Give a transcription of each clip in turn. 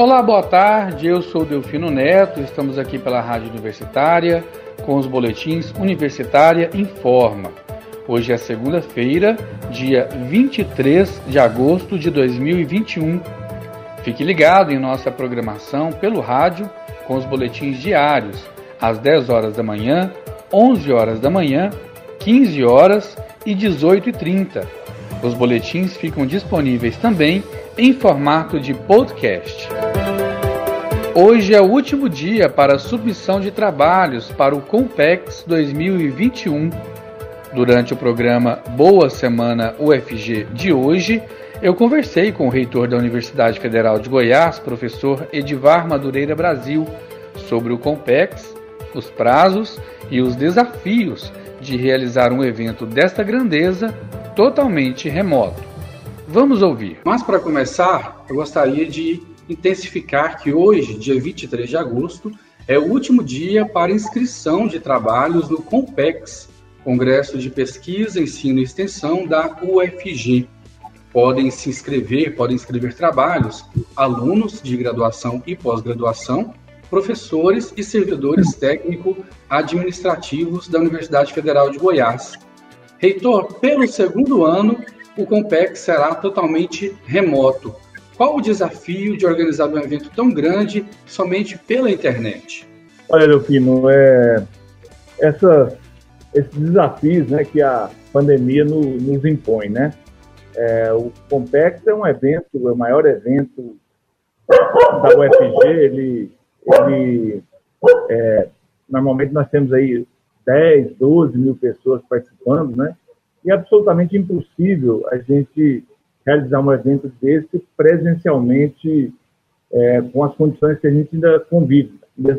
Olá, boa tarde. Eu sou Delfino Neto. Estamos aqui pela Rádio Universitária com os boletins Universitária Informa. Hoje é segunda-feira, dia 23 de agosto de 2021. Fique ligado em nossa programação pelo rádio com os boletins diários às 10 horas da manhã, 11 horas da manhã, 15 horas e 18h30. Os boletins ficam disponíveis também em formato de podcast. Hoje é o último dia para a submissão de trabalhos para o Compex 2021. Durante o programa Boa Semana UFG de hoje, eu conversei com o reitor da Universidade Federal de Goiás, professor Edivar Madureira Brasil, sobre o Compex, os prazos e os desafios de realizar um evento desta grandeza totalmente remoto. Vamos ouvir. Mas para começar, eu gostaria de intensificar que hoje, dia 23 de agosto, é o último dia para inscrição de trabalhos no COMPEX, Congresso de Pesquisa, Ensino e Extensão da UFG. Podem se inscrever, podem inscrever trabalhos, alunos de graduação e pós-graduação, professores e servidores técnico-administrativos da Universidade Federal de Goiás. Reitor, pelo segundo ano, o COMPEX será totalmente remoto. Qual o desafio de organizar um evento tão grande somente pela internet? Olha, Leopino, é, essa, esses desafios né, que a pandemia no, nos impõe, né? É, o Compex é um evento, é o maior evento da UFG, ele, ele é, normalmente nós temos aí 10, 12 mil pessoas participando, né? E é absolutamente impossível a gente realizar um evento desse presencialmente é, com as condições que a gente ainda convive.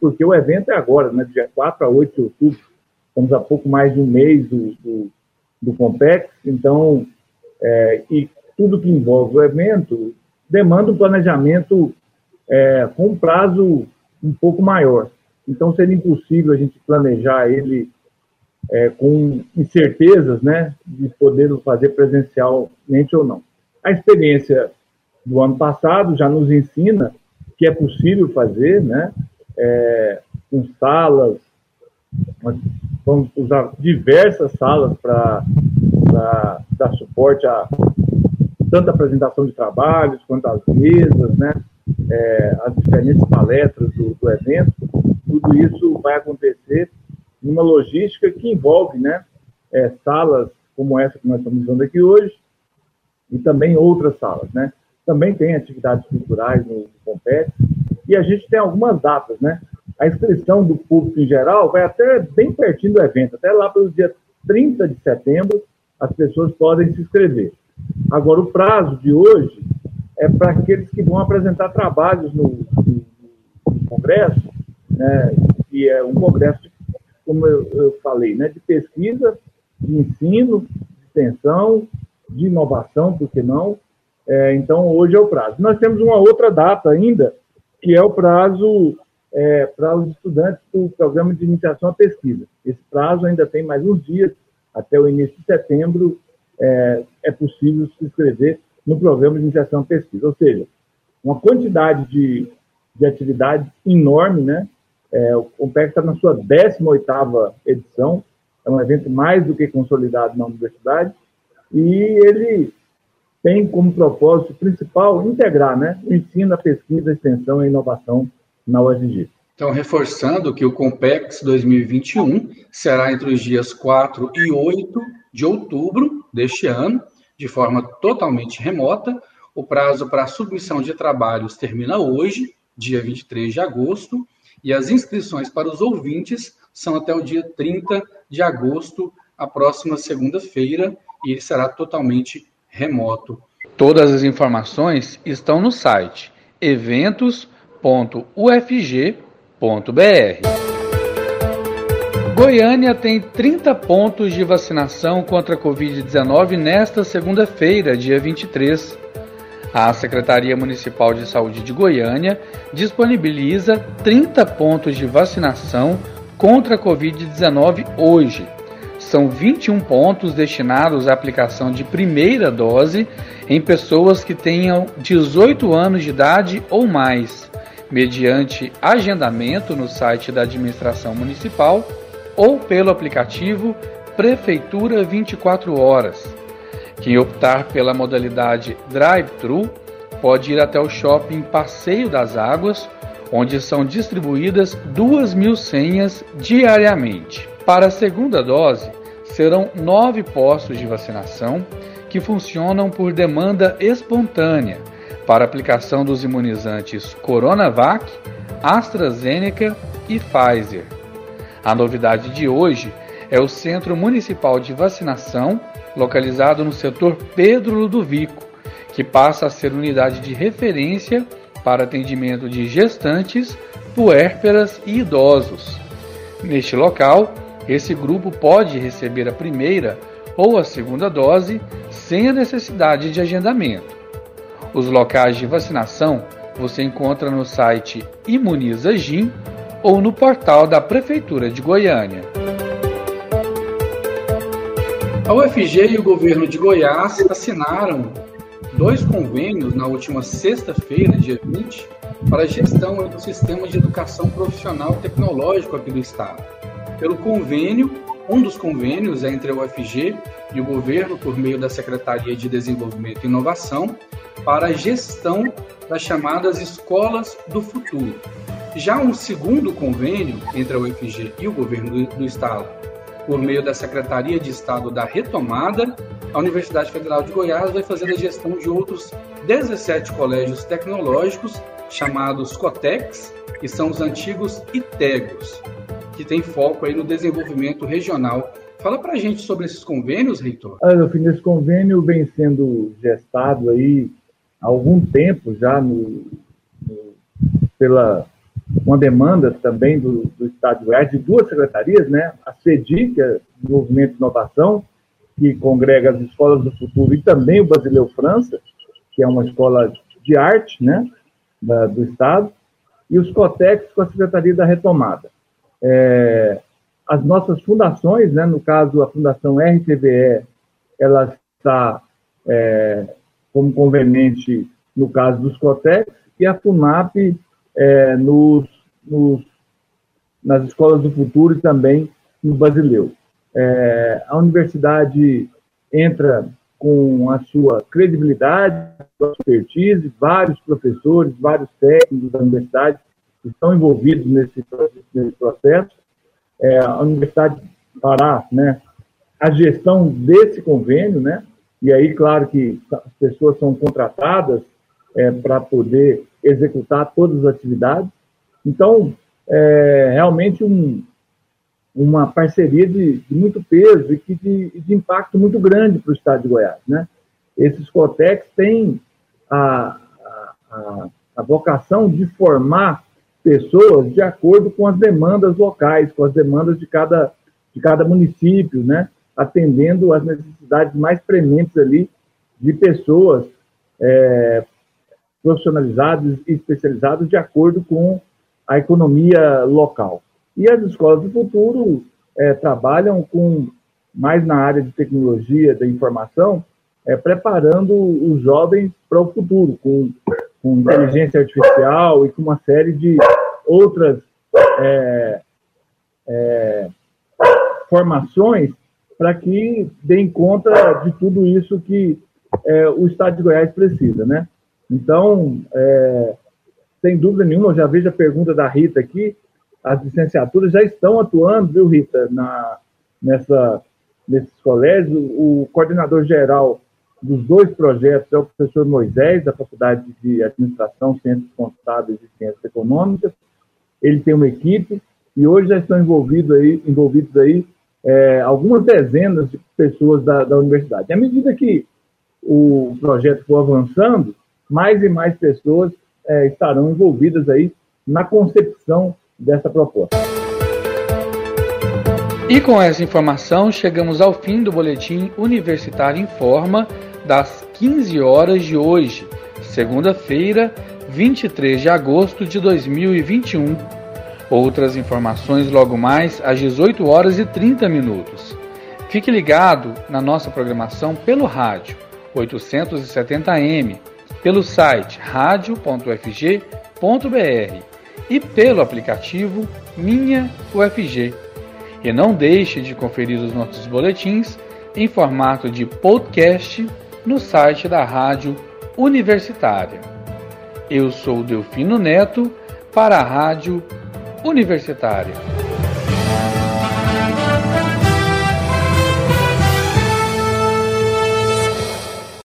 Porque o evento é agora, né, dia 4 a 8 de outubro, estamos a pouco mais de um mês do, do, do Compex, então, é, e tudo que envolve o evento demanda um planejamento é, com um prazo um pouco maior. Então, seria impossível a gente planejar ele é, com incertezas né, de poder fazer presencialmente ou não. A experiência do ano passado já nos ensina que é possível fazer, né? É, com salas, vamos usar diversas salas para dar suporte a tanto a apresentação de trabalhos quanto as mesas, né? É, as diferentes palestras do, do, evento, tudo isso vai acontecer numa logística que envolve, né? É, salas como essa que nós estamos usando aqui hoje, e também outras salas, né? Também tem atividades culturais no, no e a gente tem algumas datas, né? A inscrição do público em geral vai até bem pertinho do evento, até lá pelo dia 30 de setembro, as pessoas podem se inscrever. Agora, o prazo de hoje é para aqueles que vão apresentar trabalhos no, no, no congresso, né? E é um congresso, como eu, eu falei, né? De pesquisa, de ensino, de extensão de inovação, por que não? É, então, hoje é o prazo. Nós temos uma outra data ainda, que é o prazo é, para os estudantes do programa de iniciação à pesquisa. Esse prazo ainda tem mais uns dias, até o início de setembro, é, é possível se inscrever no programa de iniciação à pesquisa. Ou seja, uma quantidade de, de atividades enorme, né? É, o Compec está na sua 18ª edição, é um evento mais do que consolidado na universidade, e ele tem como propósito principal integrar né, o ensino, a pesquisa, a extensão e a inovação na UFG. Então, reforçando que o Compex 2021 será entre os dias 4 e 8 de outubro deste ano, de forma totalmente remota. O prazo para submissão de trabalhos termina hoje, dia 23 de agosto, e as inscrições para os ouvintes são até o dia 30 de agosto, a próxima segunda-feira, e ele será totalmente remoto. Todas as informações estão no site eventos.ufg.br. Goiânia tem 30 pontos de vacinação contra a Covid-19 nesta segunda-feira, dia 23. A Secretaria Municipal de Saúde de Goiânia disponibiliza 30 pontos de vacinação contra a Covid-19 hoje são 21 pontos destinados à aplicação de primeira dose em pessoas que tenham 18 anos de idade ou mais, mediante agendamento no site da administração municipal ou pelo aplicativo Prefeitura 24 Horas. Quem optar pela modalidade drive-thru pode ir até o shopping Passeio das Águas, onde são distribuídas 2 mil senhas diariamente. Para a segunda dose, serão nove postos de vacinação que funcionam por demanda espontânea para aplicação dos imunizantes Coronavac, AstraZeneca e Pfizer. A novidade de hoje é o Centro Municipal de Vacinação, localizado no setor Pedro Ludovico, que passa a ser unidade de referência para atendimento de gestantes, puérperas e idosos. Neste local, esse grupo pode receber a primeira ou a segunda dose sem a necessidade de agendamento. Os locais de vacinação você encontra no site Imunizagim ou no portal da Prefeitura de Goiânia. A UFG e o governo de Goiás assinaram dois convênios na última sexta-feira, dia 20, para a gestão do sistema de educação profissional tecnológico aqui do estado. Pelo convênio, um dos convênios é entre a UFG e o governo por meio da Secretaria de Desenvolvimento e Inovação para a gestão das chamadas escolas do futuro. Já um segundo convênio entre a UFG e o governo do, do estado por meio da Secretaria de Estado da Retomada, a Universidade Federal de Goiás vai fazer a gestão de outros 17 colégios tecnológicos, chamados COTEX, que são os antigos ITEGOS, que tem foco aí no desenvolvimento regional. Fala para a gente sobre esses convênios, Reitor. Olha, esse convênio vem sendo gestado aí há algum tempo já no, no, pela uma demanda também do, do Estado de Goiás, de duas secretarias, né? a CEDI, que é Movimento de Inovação, que congrega as escolas do futuro, e também o Basileu França, que é uma escola de arte né? Da, do Estado, e os COTEX com a Secretaria da Retomada. É, as nossas fundações, né? no caso a Fundação RTVE, ela está é, como conveniente no caso dos COTEX, e a FUNAP é, nos, nos, nas escolas do futuro e também no Basileu. É, a universidade entra com a sua credibilidade, sua expertise, vários professores, vários técnicos da universidade estão envolvidos nesse, nesse processo. É, a universidade fará né, a gestão desse convênio, né? E aí, claro que as pessoas são contratadas é, para poder executar todas as atividades. Então, é realmente um, uma parceria de, de, muito peso e que de, de impacto muito grande para o estado de Goiás. Né? Esses COTEX têm a, a, a vocação de formar pessoas de acordo com as demandas locais, com as demandas de cada, de cada município, né? atendendo às necessidades mais prementes ali de pessoas é, profissionalizados e especializados de acordo com a economia local. E as escolas do futuro é, trabalham com mais na área de tecnologia, da informação, é, preparando os jovens para o futuro, com, com, inteligência artificial e com uma série de outras é, é formações para que deem conta de tudo isso que é, o Estado de Goiás precisa, né? Então, é, sem dúvida nenhuma, eu já vejo a pergunta da Rita aqui, as licenciaturas já estão atuando, viu, Rita, na, nessa, nesses colégios. O coordenador geral dos dois projetos é o professor Moisés, da Faculdade de Administração, Ciências Contábeis e Ciências Econômicas. Ele tem uma equipe e hoje já estão envolvidos aí, envolvidos aí é, algumas dezenas de pessoas da, da universidade. À medida que o projeto for avançando, mais e mais pessoas é, estarão envolvidas aí na concepção dessa proposta. E com essa informação, chegamos ao fim do Boletim Universitário em Forma das 15 horas de hoje, segunda-feira, 23 de agosto de 2021. Outras informações logo mais às 18 horas e 30 minutos. Fique ligado na nossa programação pelo rádio 870m, pelo site radio.ufg.br e pelo aplicativo Minha UFG. E não deixe de conferir os nossos boletins em formato de podcast no site da Rádio Universitária. Eu sou Delfino Neto para a Rádio Universitária.